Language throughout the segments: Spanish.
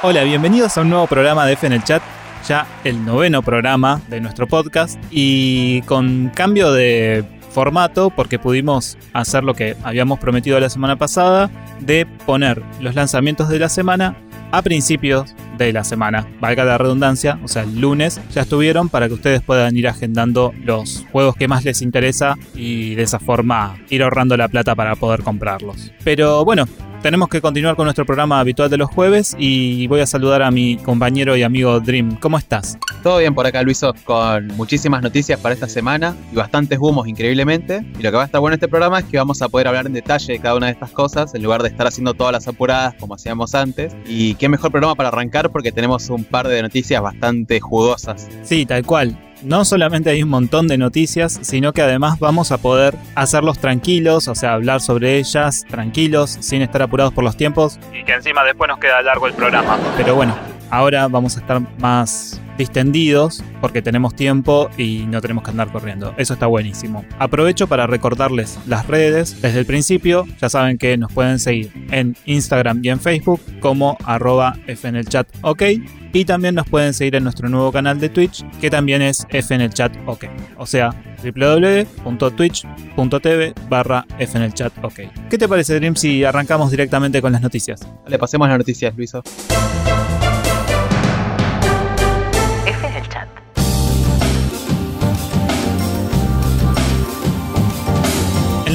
Hola, bienvenidos a un nuevo programa de F en el chat, ya el noveno programa de nuestro podcast y con cambio de formato porque pudimos hacer lo que habíamos prometido la semana pasada de poner los lanzamientos de la semana a principios de la semana, valga la redundancia, o sea, el lunes ya estuvieron para que ustedes puedan ir agendando los juegos que más les interesa y de esa forma ir ahorrando la plata para poder comprarlos. Pero bueno, tenemos que continuar con nuestro programa habitual de los jueves y voy a saludar a mi compañero y amigo Dream. ¿Cómo estás? Todo bien por acá, Luiso, con muchísimas noticias para esta semana y bastantes humos, increíblemente. Y lo que va a estar bueno en este programa es que vamos a poder hablar en detalle de cada una de estas cosas, en lugar de estar haciendo todas las apuradas como hacíamos antes. Y qué mejor programa para arrancar porque tenemos un par de noticias bastante jugosas. Sí, tal cual no solamente hay un montón de noticias, sino que además vamos a poder hacerlos tranquilos, o sea, hablar sobre ellas tranquilos, sin estar apurados por los tiempos. Y que encima después nos queda largo el programa. Pero bueno, ahora vamos a estar más distendidos porque tenemos tiempo y no tenemos que andar corriendo. Eso está buenísimo. Aprovecho para recordarles las redes desde el principio. Ya saben que nos pueden seguir en Instagram y en Facebook como arroba fnelchat ok. Y también nos pueden seguir en nuestro nuevo canal de Twitch que también es fnelchat ok. O sea, www.twitch.tv barra fnelchat ok. ¿Qué te parece Dream si arrancamos directamente con las noticias? Le pasemos las noticias, Luiso.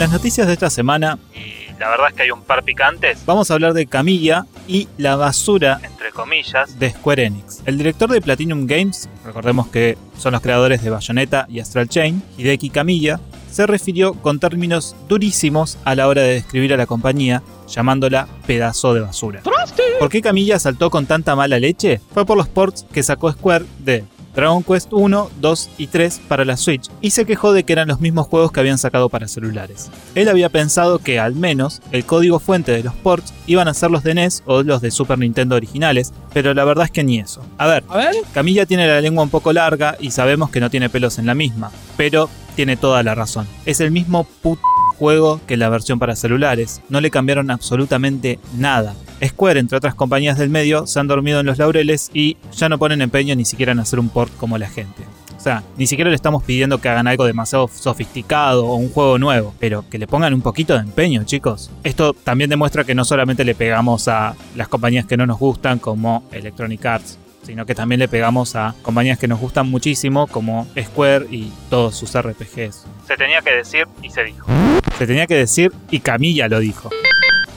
Las noticias de esta semana, y la verdad es que hay un par picantes, vamos a hablar de Camilla y la basura, entre comillas, de Square Enix. El director de Platinum Games, recordemos que son los creadores de Bayonetta y Astral Chain, Hideki Camilla, se refirió con términos durísimos a la hora de describir a la compañía, llamándola pedazo de basura. ¿Por qué Camilla saltó con tanta mala leche? Fue por los ports que sacó Square de Dragon Quest 1, 2 y 3 para la Switch y se quejó de que eran los mismos juegos que habían sacado para celulares. Él había pensado que al menos el código fuente de los ports iban a ser los de NES o los de Super Nintendo originales, pero la verdad es que ni eso. A ver, Camilla tiene la lengua un poco larga y sabemos que no tiene pelos en la misma, pero tiene toda la razón. Es el mismo puto juego que la versión para celulares. No le cambiaron absolutamente nada. Square, entre otras compañías del medio, se han dormido en los laureles y ya no ponen empeño ni siquiera en hacer un port como la gente. O sea, ni siquiera le estamos pidiendo que hagan algo demasiado sofisticado o un juego nuevo, pero que le pongan un poquito de empeño, chicos. Esto también demuestra que no solamente le pegamos a las compañías que no nos gustan, como Electronic Arts, sino que también le pegamos a compañías que nos gustan muchísimo, como Square y todos sus RPGs. Se tenía que decir y se dijo. Se tenía que decir y Camilla lo dijo.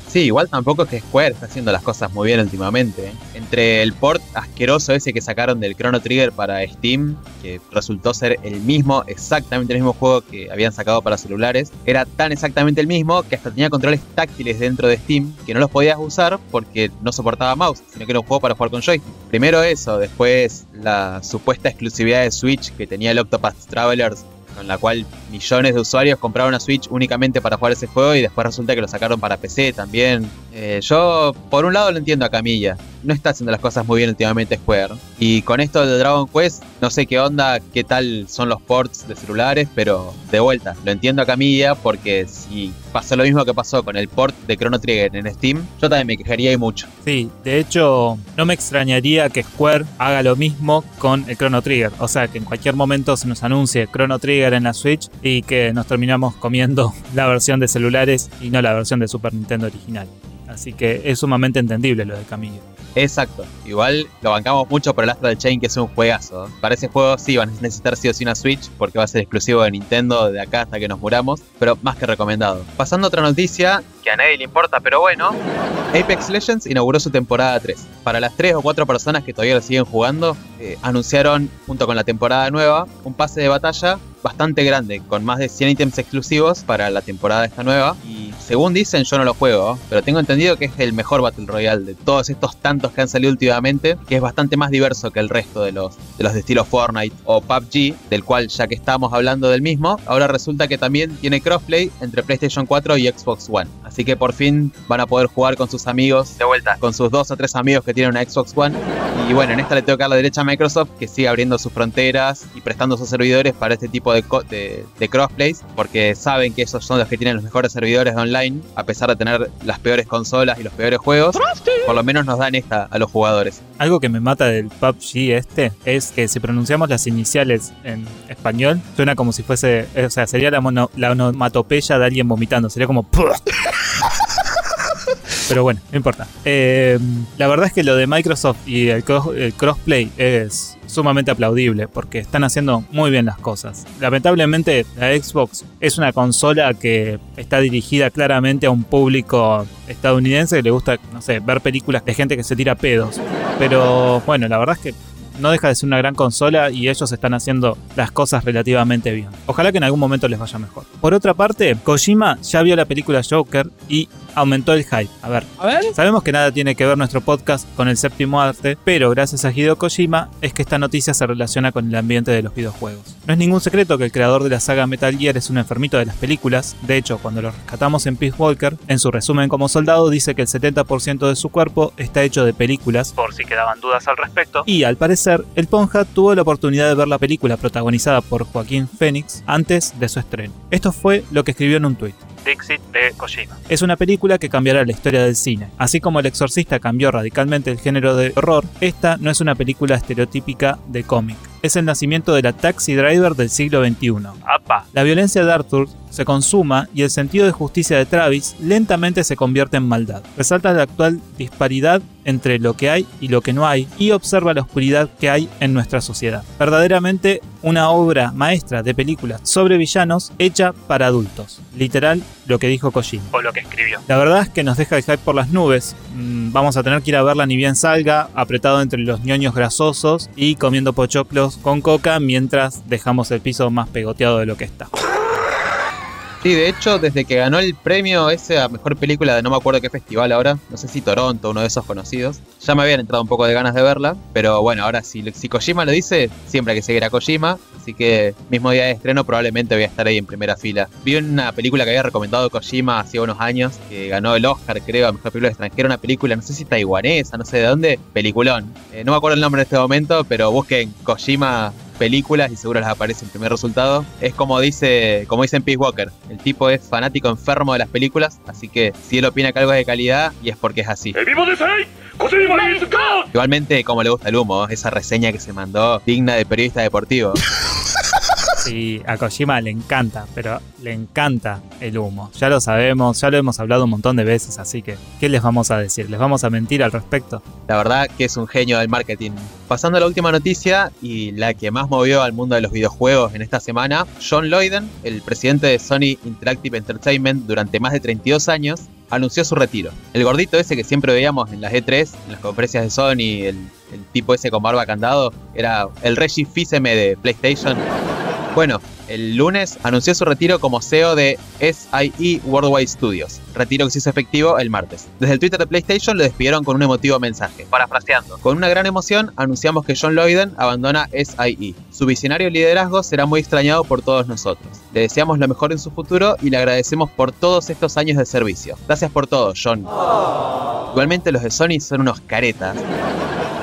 Sí, igual tampoco es que Square está haciendo las cosas muy bien últimamente. ¿eh? Entre el port asqueroso ese que sacaron del Chrono Trigger para Steam, que resultó ser el mismo, exactamente el mismo juego que habían sacado para celulares, era tan exactamente el mismo que hasta tenía controles táctiles dentro de Steam que no los podías usar porque no soportaba mouse, sino que era un juego para jugar con joystick. Primero eso, después la supuesta exclusividad de Switch que tenía el Octopath Travelers con la cual millones de usuarios compraron una Switch únicamente para jugar ese juego y después resulta que lo sacaron para PC también. Eh, yo, por un lado, lo entiendo a Camilla. No está haciendo las cosas muy bien últimamente Square. Y con esto de Dragon Quest, no sé qué onda, qué tal son los ports de celulares, pero de vuelta, lo entiendo a Camilla porque si pasó lo mismo que pasó con el port de Chrono Trigger en Steam, yo también me quejaría y mucho. Sí, de hecho, no me extrañaría que Square haga lo mismo con el Chrono Trigger. O sea, que en cualquier momento se nos anuncie Chrono Trigger en la Switch y que nos terminamos comiendo la versión de celulares y no la versión de Super Nintendo original. Así que es sumamente entendible lo de Camillo. Exacto. Igual lo bancamos mucho por el Astral Chain, que es un juegazo. Para ese juego sí van a necesitar sí o sí una Switch, porque va a ser exclusivo de Nintendo de acá hasta que nos muramos, pero más que recomendado. Pasando a otra noticia, que a nadie le importa, pero bueno. Apex Legends inauguró su temporada 3. Para las 3 o 4 personas que todavía lo siguen jugando, eh, anunciaron, junto con la temporada nueva, un pase de batalla bastante grande, con más de 100 ítems exclusivos para la temporada esta nueva. Y según dicen, yo no lo juego, pero tengo entendido que es el mejor Battle Royale de todos estos tantos que han salido últimamente, que es bastante más diverso que el resto de los de, los de estilo Fortnite o PUBG, del cual ya que estamos hablando del mismo, ahora resulta que también tiene crossplay entre PlayStation 4 y Xbox One. Así que por fin van a poder jugar con sus amigos de vuelta, con sus dos o tres amigos que tienen una Xbox One. Y bueno, en esta le tengo que dar la derecha a Microsoft, que sigue abriendo sus fronteras y prestando sus servidores para este tipo de de, de, crossplays, porque saben que esos son los que tienen los mejores servidores online, a pesar de tener las peores consolas y los peores juegos, por lo menos nos dan esta a los jugadores. Algo que me mata del PUBG este es que si pronunciamos las iniciales en español, suena como si fuese, o sea, sería la, mono, la onomatopeya de alguien vomitando, sería como... Pero bueno, no importa. Eh, la verdad es que lo de Microsoft y el, crossplay es sumamente aplaudible porque están haciendo muy bien las cosas. Lamentablemente la Xbox es una consola que está dirigida claramente a un público estadounidense que le gusta, no sé, ver películas de gente que se tira pedos. Pero bueno, la verdad es que no deja de ser una gran consola y ellos están haciendo las cosas relativamente bien. Ojalá que en algún momento les vaya mejor. Por otra parte, Kojima ya vio la película Joker y aumentó el hype. A ver, sabemos que nada tiene que ver nuestro podcast con el séptimo arte, pero gracias a Hideo Kojima es que esta noticia se relaciona con el ambiente de los videojuegos. No es ningún secreto que el creador de la saga Metal Gear es un enfermito de las películas, de hecho, cuando lo rescatamos en Peace Walker, en su resumen como soldado dice que el 70% de su cuerpo está hecho de películas, por si quedaban dudas al respecto, y al parecer, el Ponja tuvo la oportunidad de ver la película protagonizada por Joaquín Phoenix antes de su estreno. Esto fue lo que escribió en un tuit. Dixit de Kojima. Es una película que cambiará la historia del cine. Así como El Exorcista cambió radicalmente el género de horror, esta no es una película estereotípica de cómic es el nacimiento de la taxi driver del siglo XXI. La violencia de Arthur se consuma y el sentido de justicia de Travis lentamente se convierte en maldad. Resalta la actual disparidad entre lo que hay y lo que no hay y observa la oscuridad que hay en nuestra sociedad. Verdaderamente una obra maestra de películas sobre villanos hecha para adultos. Literal lo que dijo Kojima. O lo que escribió. La verdad es que nos deja el hype por las nubes. Mm, vamos a tener que ir a verla ni bien salga, apretado entre los ñoños grasosos y comiendo pochoclos con coca mientras dejamos el piso más pegoteado de lo que está. Sí, de hecho, desde que ganó el premio ese a mejor película de no me acuerdo qué festival ahora, no sé si Toronto, uno de esos conocidos, ya me habían entrado un poco de ganas de verla, pero bueno, ahora si, Kojima lo dice, siempre hay que seguir a Kojima, así que mismo día de estreno probablemente voy a estar ahí en primera fila. Vi una película que había recomendado Kojima hace unos años, que ganó el Oscar, creo, a mejor película extranjera, una película, no sé si taiwanesa, no sé de dónde, peliculón. Eh, no me acuerdo el nombre en este momento, pero busquen Kojima películas y seguro les aparece el primer resultado. Es como dice, como dice en Peace Walker, el tipo es fanático enfermo de las películas, así que si él opina que algo es de calidad y es porque es así. Igualmente, como le gusta el humo, esa reseña que se mandó digna de periodista deportivo. Sí, a Kojima le encanta, pero le encanta el humo. Ya lo sabemos, ya lo hemos hablado un montón de veces, así que, ¿qué les vamos a decir? ¿Les vamos a mentir al respecto? La verdad que es un genio del marketing. Pasando a la última noticia y la que más movió al mundo de los videojuegos en esta semana, John Loyden, el presidente de Sony Interactive Entertainment durante más de 32 años, anunció su retiro. El gordito ese que siempre veíamos en las E3, en las conferencias de Sony, el, el tipo ese con barba candado, era el Reggie Fils-Aimé de PlayStation. Bueno, el lunes anunció su retiro como CEO de SIE Worldwide Studios, retiro que se hizo efectivo el martes. Desde el Twitter de PlayStation lo despidieron con un emotivo mensaje. Parafraseando. Con una gran emoción anunciamos que John Loyden abandona SIE. Su visionario liderazgo será muy extrañado por todos nosotros. Le deseamos lo mejor en su futuro y le agradecemos por todos estos años de servicio. Gracias por todo, John. Igualmente los de Sony son unos caretas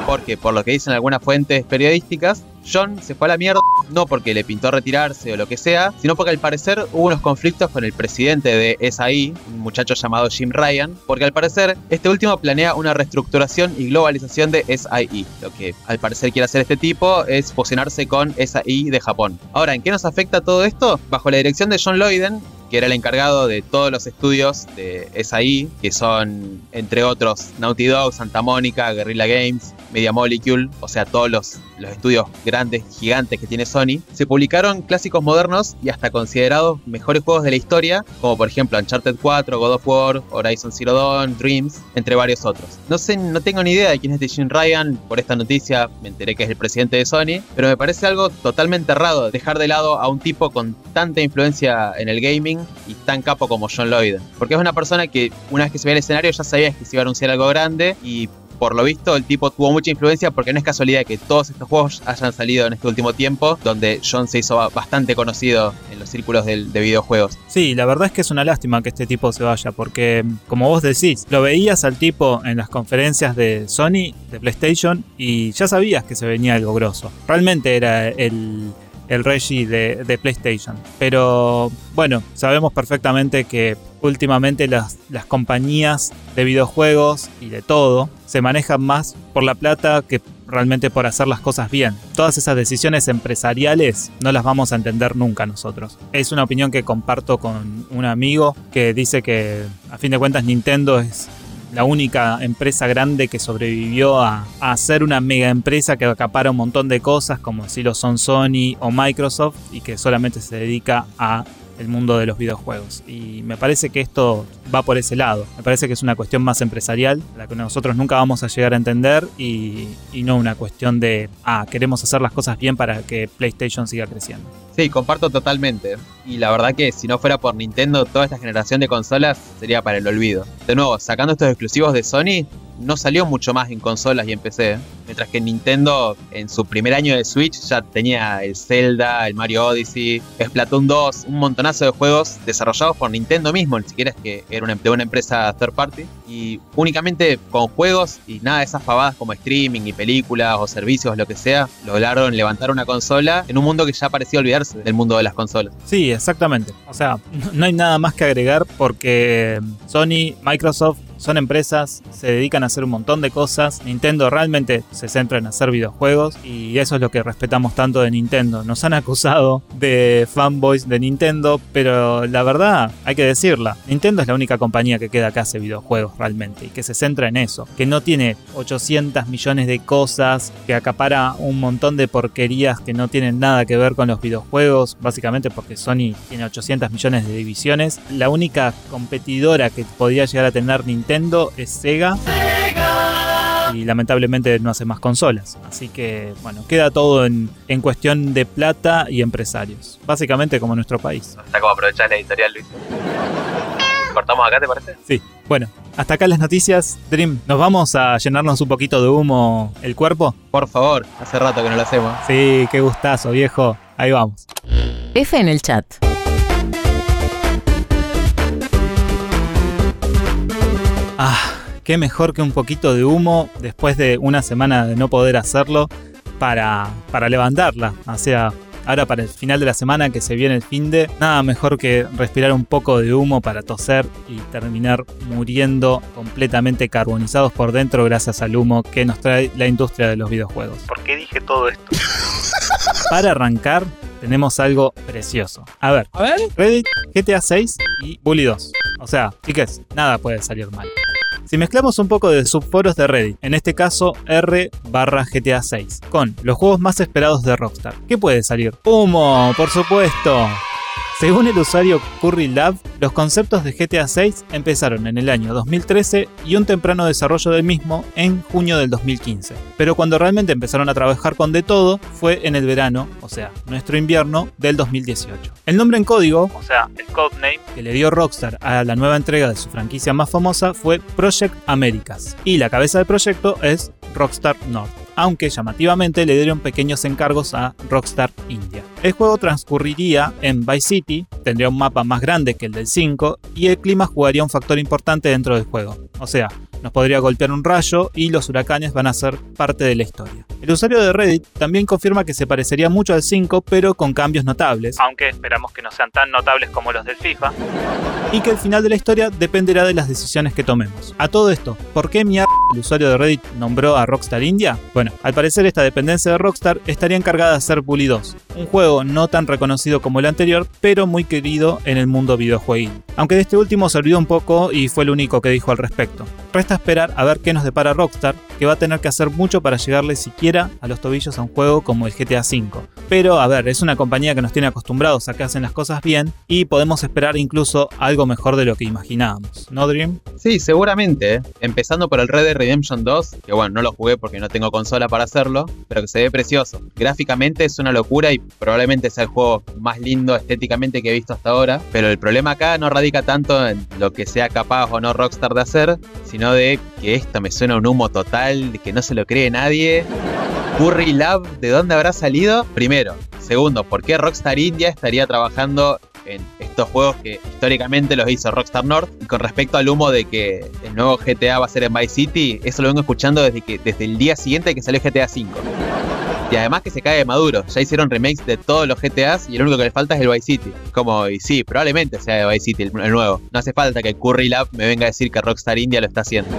porque por lo que dicen algunas fuentes periodísticas, John se fue a la mierda no porque le pintó retirarse o lo que sea, sino porque al parecer hubo unos conflictos con el presidente de SAI, un muchacho llamado Jim Ryan, porque al parecer este último planea una reestructuración y globalización de SAI. Lo que al parecer quiere hacer este tipo es fusionarse con SAI de Japón. Ahora, ¿en qué nos afecta todo esto? Bajo la dirección de John Loyden, que era el encargado de todos los estudios de SAI, que son, entre otros, Naughty Dog, Santa Mónica, Guerrilla Games, Media Molecule, o sea, todos los, los estudios grandes, gigantes que tiene Sony, se publicaron clásicos modernos y hasta considerados mejores juegos de la historia, como por ejemplo Uncharted 4, God of War, Horizon Zero Dawn, Dreams, entre varios otros. No sé, no tengo ni idea de quién es este Jim Ryan, por esta noticia me enteré que es el presidente de Sony, pero me parece algo totalmente errado dejar de lado a un tipo con tanta influencia en el gaming y tan capo como John Lloyd, porque es una persona que una vez que se ve el escenario ya sabía que se iba a anunciar algo grande y por lo visto el tipo tuvo mucha influencia porque no es casualidad que todos estos juegos hayan salido en este último tiempo, donde John se hizo bastante conocido en los círculos de, videojuegos. Sí, la verdad es que es una lástima que este tipo se vaya, porque como vos decís, lo veías al tipo en las conferencias de Sony, de PlayStation, y ya sabías que se venía algo grosso. Realmente era el el Reggie de, PlayStation. Pero bueno, sabemos perfectamente que últimamente las, las compañías de videojuegos y de todo se manejan más por la plata que realmente por hacer las cosas bien. Todas esas decisiones empresariales no las vamos a entender nunca nosotros. Es una opinión que comparto con un amigo que dice que a fin de cuentas Nintendo es la única empresa grande que sobrevivió a, a, una mega empresa que acapara un montón de cosas como si lo son Sony o Microsoft y que solamente se dedica a el mundo de los videojuegos. Y me parece que esto va por ese lado. Me parece que es una cuestión más empresarial, la que nosotros nunca vamos a llegar a entender y, no una cuestión de, ah, queremos hacer las cosas bien para que PlayStation siga creciendo. Sí, comparto totalmente. Y la verdad que si no fuera por Nintendo, toda esta generación de consolas sería para el olvido. De nuevo, sacando estos exclusivos de Sony, no salió mucho más en consolas y en PC. Mientras que Nintendo en su primer año de Switch ya tenía el Zelda, el Mario Odyssey, Splatoon 2, un montonazo de juegos desarrollados por Nintendo mismo, ni siquiera es que era una, de una empresa third party. Y únicamente con juegos y nada de esas pavadas como streaming y películas o servicios, lo que sea, lograron levantar una consola en un mundo que ya parecía olvidarse del mundo de las consolas. Sí, exactamente. O sea, no hay nada más que agregar porque Sony, Microsoft son empresas, se dedican a hacer un montón de cosas. Nintendo realmente se centra en hacer videojuegos y eso es lo que respetamos tanto de Nintendo. Nos han acusado de fanboys de Nintendo, pero la verdad hay que decirla. Nintendo es la única compañía que queda que hace videojuegos realmente y que se centra en eso. Que no tiene 800 millones de cosas, que acapara un montón de porquerías que no tienen nada que ver con los videojuegos, básicamente porque Sony tiene 800 millones de divisiones. La única competidora que podría llegar a tener Nintendo es Sega. Y lamentablemente no hace más consolas. Así que, bueno, queda todo en, en, cuestión de plata y empresarios. Básicamente como nuestro país. Está como aprovechar la editorial, Luis. ¿Cortamos acá, te parece? Sí. Bueno, hasta acá las noticias. Dream, ¿nos vamos a llenarnos un poquito de humo el cuerpo? Por favor, hace rato que no lo hacemos. Sí, qué gustazo, viejo. Ahí vamos. F en el chat. Ah, qué mejor que un poquito de humo después de una semana de no poder hacerlo para, para levantarla. O sea, ahora para el final de la semana que se viene el fin de, nada mejor que respirar un poco de humo para toser y terminar muriendo completamente carbonizados por dentro gracias al humo que nos trae la industria de los videojuegos. ¿Por qué dije todo esto? Para arrancar, tenemos algo precioso. A ver, A ver. Reddit, GTA 6 y Bully 2. O sea, chicas, nada puede salir mal. Si mezclamos un poco de subforos de Reddit, en este caso R barra GTA 6, con los juegos más esperados de Rockstar, ¿qué puede salir? ¡Humo! ¡Por supuesto! Según el usuario Curry Lab, los conceptos de GTA 6 empezaron en el año 2013 y un temprano desarrollo del mismo en junio del 2015. Pero cuando realmente empezaron a trabajar con de todo fue en el verano, o sea, nuestro invierno del 2018. El nombre en código, o sea, el codename que le dio Rockstar a la nueva entrega de su franquicia más famosa fue Project Americas. Y la cabeza del proyecto es Rockstar North aunque llamativamente le dieron pequeños encargos a Rockstar India. El juego transcurriría en Vice City, tendría un mapa más grande que el del 5 y el clima jugaría un factor importante dentro del juego. O sea, nos podría golpear un rayo y los huracanes van a ser parte de la historia. El usuario de Reddit también confirma que se parecería mucho al 5 pero con cambios notables, aunque esperamos que no sean tan notables como los del FIFA, y que el final de la historia dependerá de las decisiones que tomemos. A todo esto, ¿por qué mierda el usuario de Reddit nombró a Rockstar India? Bueno, al parecer esta dependencia de Rockstar estaría encargada de hacer Bully 2, un juego no tan reconocido como el anterior, pero muy querido en el mundo videojueguil. Aunque de este último se olvidó un poco y fue el único que dijo al respecto. Resta esperar a ver qué nos depara Rockstar, que va a tener que hacer mucho para llegarle siquiera a los tobillos a un juego como el GTA V. Pero a ver, es una compañía que nos tiene acostumbrados a que hacen las cosas bien y podemos esperar incluso algo mejor de lo que imaginábamos, ¿no Dream? Sí, seguramente. ¿eh? Empezando por el Red Dead Redemption 2, que bueno, no lo jugué porque no tengo consola para hacerlo, pero que se ve precioso. Gráficamente es una locura y probablemente sea el juego más lindo estéticamente que he visto hasta ahora, pero el problema acá no radica tanto en lo que sea capaz o no Rockstar de hacer, sino de que esto me suena un humo total, de que no se lo cree nadie. Curry Lab, ¿de dónde habrá salido? Primero. Segundo, ¿por qué Rockstar India estaría trabajando en estos juegos que históricamente los hizo Rockstar North? Y con respecto al humo de que el nuevo GTA va a ser en Vice City, eso lo vengo escuchando desde, que, desde el día siguiente que salió GTA V. Y además que se cae de maduro. Ya hicieron remakes de todos los GTAs y lo único que le falta es el Vice City. Como, y sí, probablemente sea de Vice City el, nuevo. No hace falta que Curry Lab me venga a decir que Rockstar India lo está haciendo.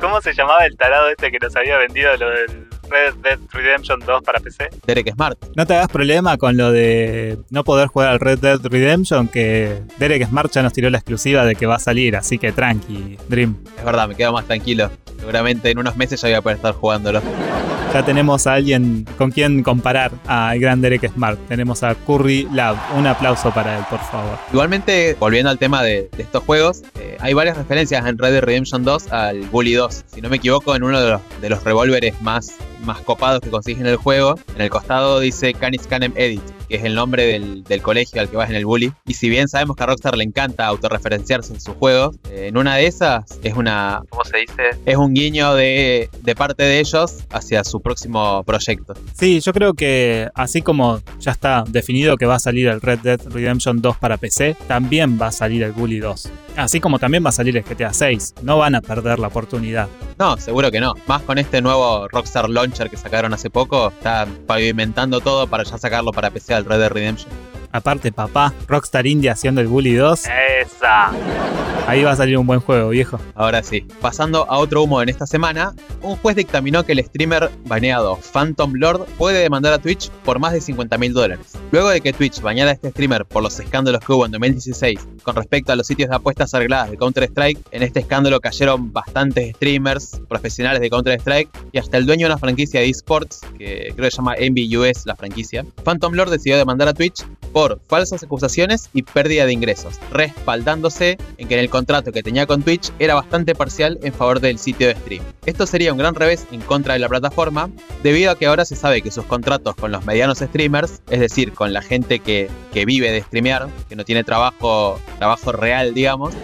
¿Cómo se llamaba el tarado este que nos había vendido lo del Red Dead Redemption 2 para PC? Derek Smart. No te hagas problema con lo de no poder jugar al Red Dead Redemption, que Derek Smart ya nos tiró la exclusiva de que va a salir, así que tranqui, Dream. Es verdad, me quedo más tranquilo. Seguramente en unos meses ya voy a poder estar jugándolo. Ya tenemos a alguien con quien comparar al gran Derek Smart. Tenemos a Curry Lab. Un aplauso para él, por favor. Igualmente, volviendo al tema de, de estos juegos, eh, hay varias referencias en Red Dead Redemption 2 al Bully 2. Si no me equivoco, en uno de los, de los revólveres más, más copados que consigues en el juego, en el costado dice Canis Canem Edit, que es el nombre del, del, colegio al que vas en el Bully. Y si bien sabemos que a Rockstar le encanta autorreferenciarse en sus juegos, eh, en una de esas es una. ¿Cómo se dice? Es un guiño de, de parte de ellos hacia su próximo proyecto. Sí, yo creo que así como ya está definido que va a salir el Red Dead Redemption 2 para PC, también va a salir el Bully 2. Así como también va a salir el GTA 6. No van a perder la oportunidad. No, seguro que no. Más con este nuevo Rockstar Launcher que sacaron hace poco, está pavimentando todo para ya sacarlo para PC al Red Dead Redemption. Aparte, papá, Rockstar India haciendo el Bully 2. ¡Esa! Ahí va a salir un buen juego, viejo. Ahora sí. Pasando a otro humo en esta semana, un juez dictaminó que el streamer baneado Phantom Lord puede demandar a Twitch por más de 50 mil dólares. Luego de que Twitch bañara a este streamer por los escándalos que hubo en 2016 con respecto a los sitios de apuestas arregladas de Counter-Strike, en este escándalo cayeron bastantes streamers profesionales de Counter-Strike y hasta el dueño de una franquicia de esports, que creo que se llama US la franquicia. Phantom Lord decidió demandar a Twitch por falsas acusaciones y pérdida de ingresos, respaldándose en que el contrato que tenía con Twitch era bastante parcial en favor del sitio de stream. Esto sería un gran revés en contra de la plataforma, debido a que ahora se sabe que sus contratos con los medianos streamers, es decir, con la gente que, que vive de streamear, que no tiene trabajo, trabajo real, digamos,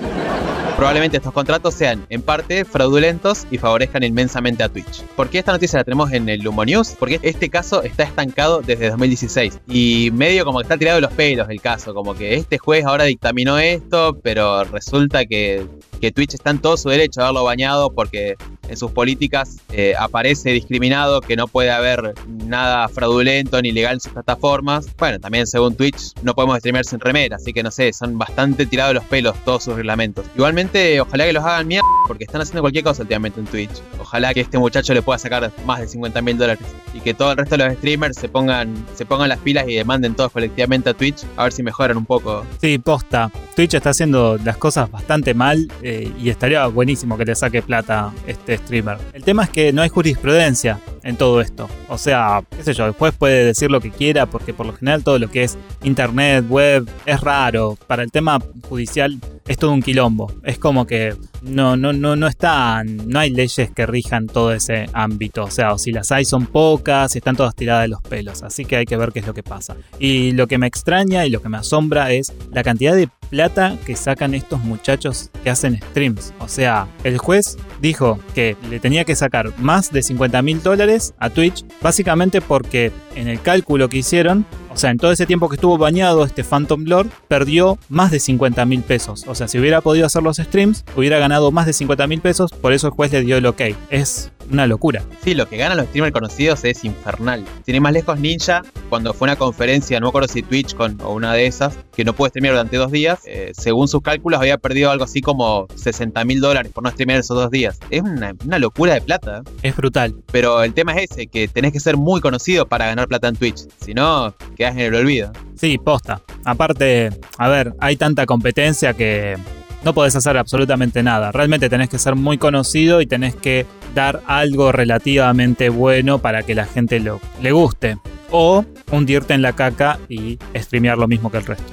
probablemente estos contratos sean en parte fraudulentos y favorezcan inmensamente a Twitch. ¿Por qué esta noticia la tenemos en el Lumo News? Porque este caso está estancado desde 2016 y medio como que está tirado de los pelos el caso, como que este juez ahora dictaminó esto, pero resulta que, que Twitch está en todo su derecho a haberlo bañado porque en sus políticas eh, aparece discriminado que no puede haber nada fraudulento ni legal en sus plataformas. Bueno, también según Twitch no podemos streamear sin remera, así que no sé, son bastante tirados los pelos todos sus reglamentos. Igualmente, ojalá que los hagan mierda porque están haciendo cualquier cosa últimamente en Twitch. Ojalá que este muchacho le pueda sacar más de 50 mil dólares y que todo el resto de los streamers se pongan, se pongan las pilas y demanden todos colectivamente a Twitch a ver si mejoran un poco. Sí, posta. Twitch está haciendo las cosas bastante mal eh, y estaría buenísimo que le saque plata este streamer. El tema es que no hay jurisprudencia en todo esto. O sea, qué sé yo, el juez puede decir lo que quiera porque por lo general todo lo que es internet, web, es raro. Para el tema judicial es todo un quilombo. Es como que no, no, no, no están, no hay leyes que rijan todo ese ámbito. O sea, o si las hay son pocas, están todas tiradas de los pelos. Así que hay que ver qué es lo que pasa. Y lo que me extraña y lo que me asombra es la cantidad de plata que sacan estos muchachos que hacen streams. O sea, el juez dijo que le tenía que sacar más de 50 mil dólares a Twitch, básicamente porque en el cálculo que hicieron, o sea, en todo ese tiempo que estuvo bañado este Phantom Lord, perdió más de 50 mil pesos. O sea, si hubiera podido hacer los streams, hubiera ganado más de 50 mil pesos, por eso el juez le dio el ok. Es una locura. Sí, lo que ganan los streamers conocidos es infernal. Tiene más lejos Ninja, cuando fue una conferencia, no me acuerdo si Twitch con, o una de esas, que no pudo streamear durante dos días, eh, según sus cálculos había perdido algo así como 60 mil dólares por no streamear esos dos días. Es una, una locura de plata. Es brutal. Pero el tema es ese, que tenés que ser muy conocido para ganar plata en Twitch. Si no, quedás en el olvido. Sí, posta. Aparte, a ver, hay tanta competencia que no podés hacer absolutamente nada. Realmente tenés que ser muy conocido y tenés que dar algo relativamente bueno para que la gente lo, le guste. O hundirte en la caca y streamear lo mismo que el resto.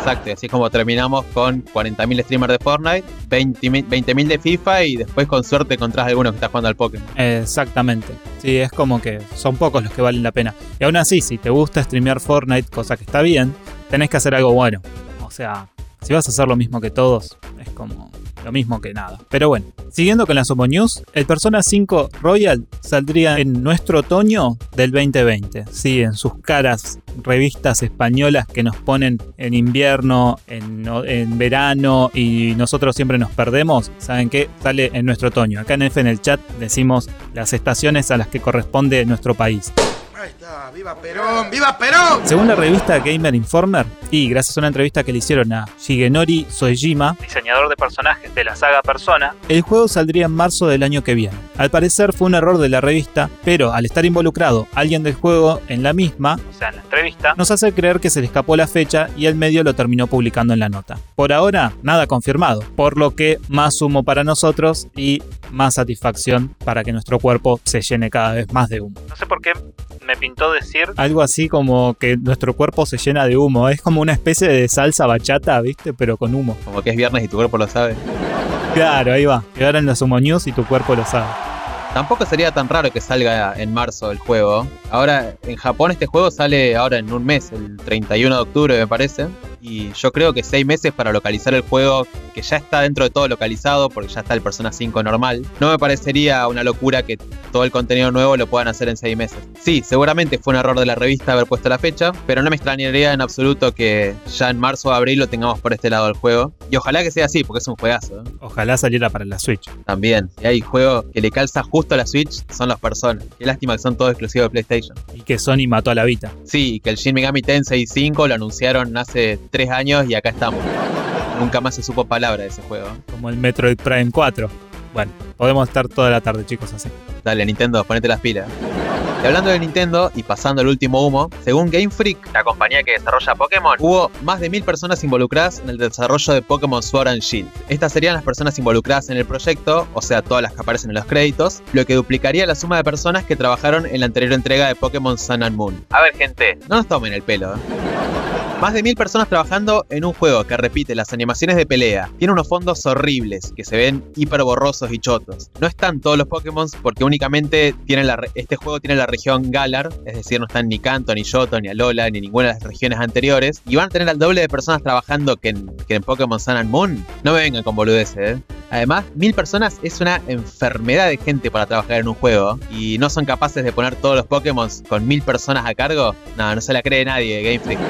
Exacto, así es como terminamos con 40.000 streamers de Fortnite, 20.000 20 de FIFA y después con suerte encontrás alguno que está jugando al Pokémon. Exactamente. Sí, es como que son pocos los que valen la pena. Y aún así, si te gusta streamear Fortnite, cosa que está bien, tenés que hacer algo bueno. O sea, si vas a hacer lo mismo que todos, es como lo mismo que nada. Pero bueno, siguiendo con la Sumo News, el Persona 5 Royal saldría en nuestro otoño del 2020. Sí, en sus caras revistas españolas que nos ponen en invierno, en, en verano y nosotros siempre nos perdemos, ¿saben qué? Sale en nuestro otoño. Acá en F en el chat decimos las estaciones a las que corresponde nuestro país. Ahí está, viva Perón, viva Perón. Según la revista Gamer Informer, y gracias a una entrevista que le hicieron a Shigenori Soejima, diseñador de personajes de la saga Persona, el juego saldría en marzo del año que viene. Al parecer fue un error de la revista, pero al estar involucrado alguien del juego en la misma, o sea, en la entrevista, nos hace creer que se le escapó la fecha y el medio lo terminó publicando en la nota. Por ahora, nada confirmado, por lo que más humo para nosotros y más satisfacción para que nuestro cuerpo se llene cada vez más de humo. No sé por qué me pintó decir algo así como que nuestro cuerpo se llena de humo. Es como una especie de salsa bachata, ¿viste? Pero con humo. Como que es viernes y tu cuerpo lo sabe. Claro, ahí va. Llegar en los humo news y tu cuerpo lo sabe. Tampoco sería tan raro que salga en marzo el juego. Ahora, en Japón este juego sale ahora en un mes, el 31 de octubre me parece y yo creo que seis meses para localizar el juego que ya está dentro de todo localizado porque ya está el Persona 5 normal. No me parecería una locura que todo el contenido nuevo lo puedan hacer en seis meses. Sí, seguramente fue un error de la revista haber puesto la fecha, pero no me extrañaría en absoluto que ya en marzo o abril lo tengamos por este lado del juego. Y ojalá que sea así, porque es un juegazo. ¿eh? Ojalá saliera para la Switch. También. Si hay juego que le calza justo a la Switch, son las personas. Qué lástima que son todos exclusivos de PlayStation. Y que Sony mató a la Vita. Sí, que el Shin Megami Tensei 5 lo anunciaron hace tres años y acá estamos. Nunca más se supo palabra de ese juego. Como el Metroid Prime 4. Bueno, podemos estar toda la tarde, chicos, así. Dale, Nintendo, ponete las pilas. Y hablando de Nintendo y pasando el último humo, según Game Freak, la compañía que desarrolla Pokémon, hubo más de mil personas involucradas en el desarrollo de Pokémon Sword and Shield. Estas serían las personas involucradas en el proyecto, o sea, todas las que aparecen en los créditos, lo que duplicaría la suma de personas que trabajaron en la anterior entrega de Pokémon Sun and Moon. A ver, gente, no nos tomen el pelo. ¿eh? Más de mil personas trabajando en un juego que repite las animaciones de pelea. Tiene unos fondos horribles que se ven hiper borrosos y chotos. No están todos los Pokémon porque únicamente tienen la este juego tiene la región Galar, es decir, no están ni Kanto, ni Yoto, ni Alola, ni ninguna de las regiones anteriores. Y van a tener al doble de personas trabajando que en, que en Pokémon Sun and Moon. No me vengan con boludeces, ¿eh? Además, mil personas es una enfermedad de gente para trabajar en un juego y no son capaces de poner todos los Pokémon con mil personas a cargo. No, no se la cree nadie, Game Freak.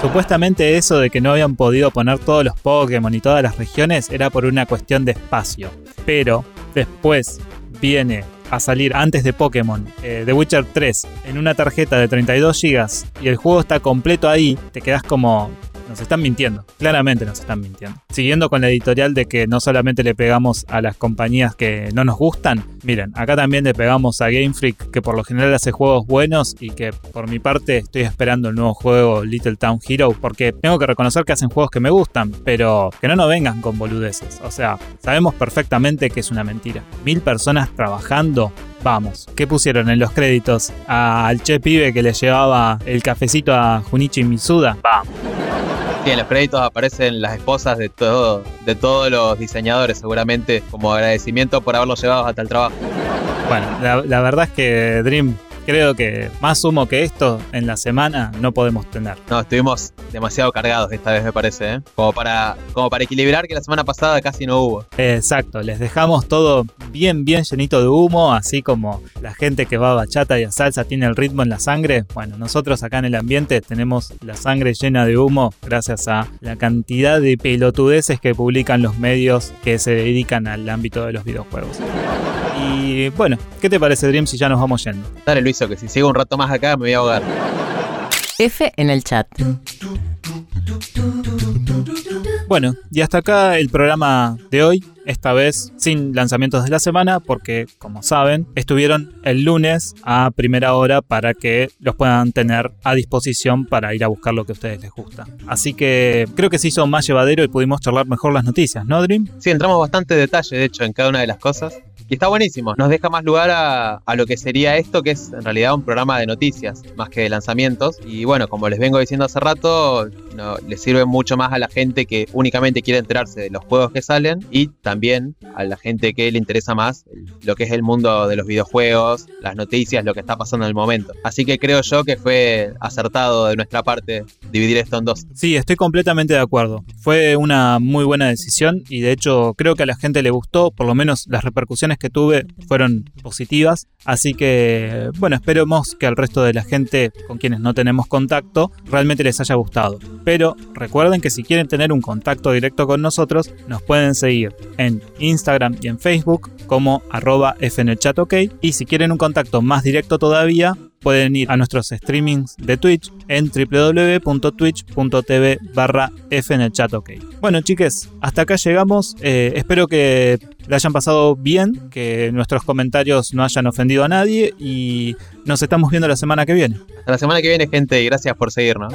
Supuestamente eso de que no habían podido poner todos los Pokémon y todas las regiones era por una cuestión de espacio. Pero después viene a salir antes de Pokémon, eh, The Witcher 3, en una tarjeta de 32 GB y el juego está completo ahí, te quedas como, nos están mintiendo, claramente nos están mintiendo. Siguiendo con la editorial de que no solamente le pegamos a las compañías que no nos gustan, miren, acá también le pegamos a Game Freak, que por lo general hace juegos buenos y que por mi parte estoy esperando el nuevo juego Little Town Hero, porque tengo que reconocer que hacen juegos que me gustan, pero que no nos vengan con boludeces. O sea, sabemos perfectamente que es una mentira. Mil personas trabajando Vamos, ¿qué pusieron en los créditos? Al che pibe que le llevaba el cafecito a Junichi Misuda. Vamos. Sí, en los créditos aparecen las esposas de, todo, de todos los diseñadores, seguramente como agradecimiento por haberlos llevado hasta el trabajo. Bueno, la, la verdad es que Dream creo que más humo que esto en la semana no podemos tener. No, estuvimos demasiado cargados esta vez, me parece, ¿eh? como, para, como para equilibrar que la semana pasada casi no hubo. Exacto, les dejamos todo bien, bien llenito de humo, así como la gente que va a bachata y a salsa tiene el ritmo en la sangre. Bueno, nosotros acá en el ambiente tenemos la sangre llena de humo gracias a la cantidad de pelotudeces que publican los medios que se dedican al ámbito de los videojuegos. Y bueno, ¿qué te parece, Dream, si ya nos vamos yendo? Dale, Luiso, que si sigo un rato más acá me voy a ahogar. F en el chat. Bueno, y hasta acá el programa de hoy, esta vez sin lanzamientos de la semana, porque como saben, estuvieron el lunes a primera hora para que los puedan tener a disposición para ir a buscar lo que a ustedes les gusta. Así que creo que se hizo más llevadero y pudimos charlar mejor las noticias, ¿no, Dream? Sí, entramos bastante detalle, de hecho, en cada una de las cosas. Y está buenísimo, nos deja más lugar a, a lo que sería esto, que es en realidad un programa de noticias, más que de lanzamientos. Y bueno, como les vengo diciendo hace rato, no, le sirve mucho más a la gente que únicamente quiere enterarse de los juegos que salen y también a la gente que le interesa más lo que es el mundo de los videojuegos, las noticias, lo que está pasando en el momento. Así que creo yo que fue acertado de nuestra parte dividir esto en dos. Sí, estoy completamente de acuerdo. Fue una muy buena decisión y de hecho creo que a la gente le gustó, por lo menos las repercusiones que tuve fueron positivas. Así que, bueno, esperemos que al resto de la gente con quienes no tenemos contacto realmente les haya gustado. Pero recuerden que si quieren tener un contacto directo con nosotros, nos pueden seguir en Instagram y en Facebook como arroba fnchatok. Y si quieren un contacto más directo todavía, pueden ir a nuestros streamings de Twitch en www.twitch.tv barra fnchatok. Bueno, chiques, hasta acá llegamos. Eh, espero que le hayan pasado bien, que nuestros comentarios no hayan ofendido a nadie y nos estamos viendo la semana que viene. Hasta la semana que viene, gente, y gracias por seguirnos.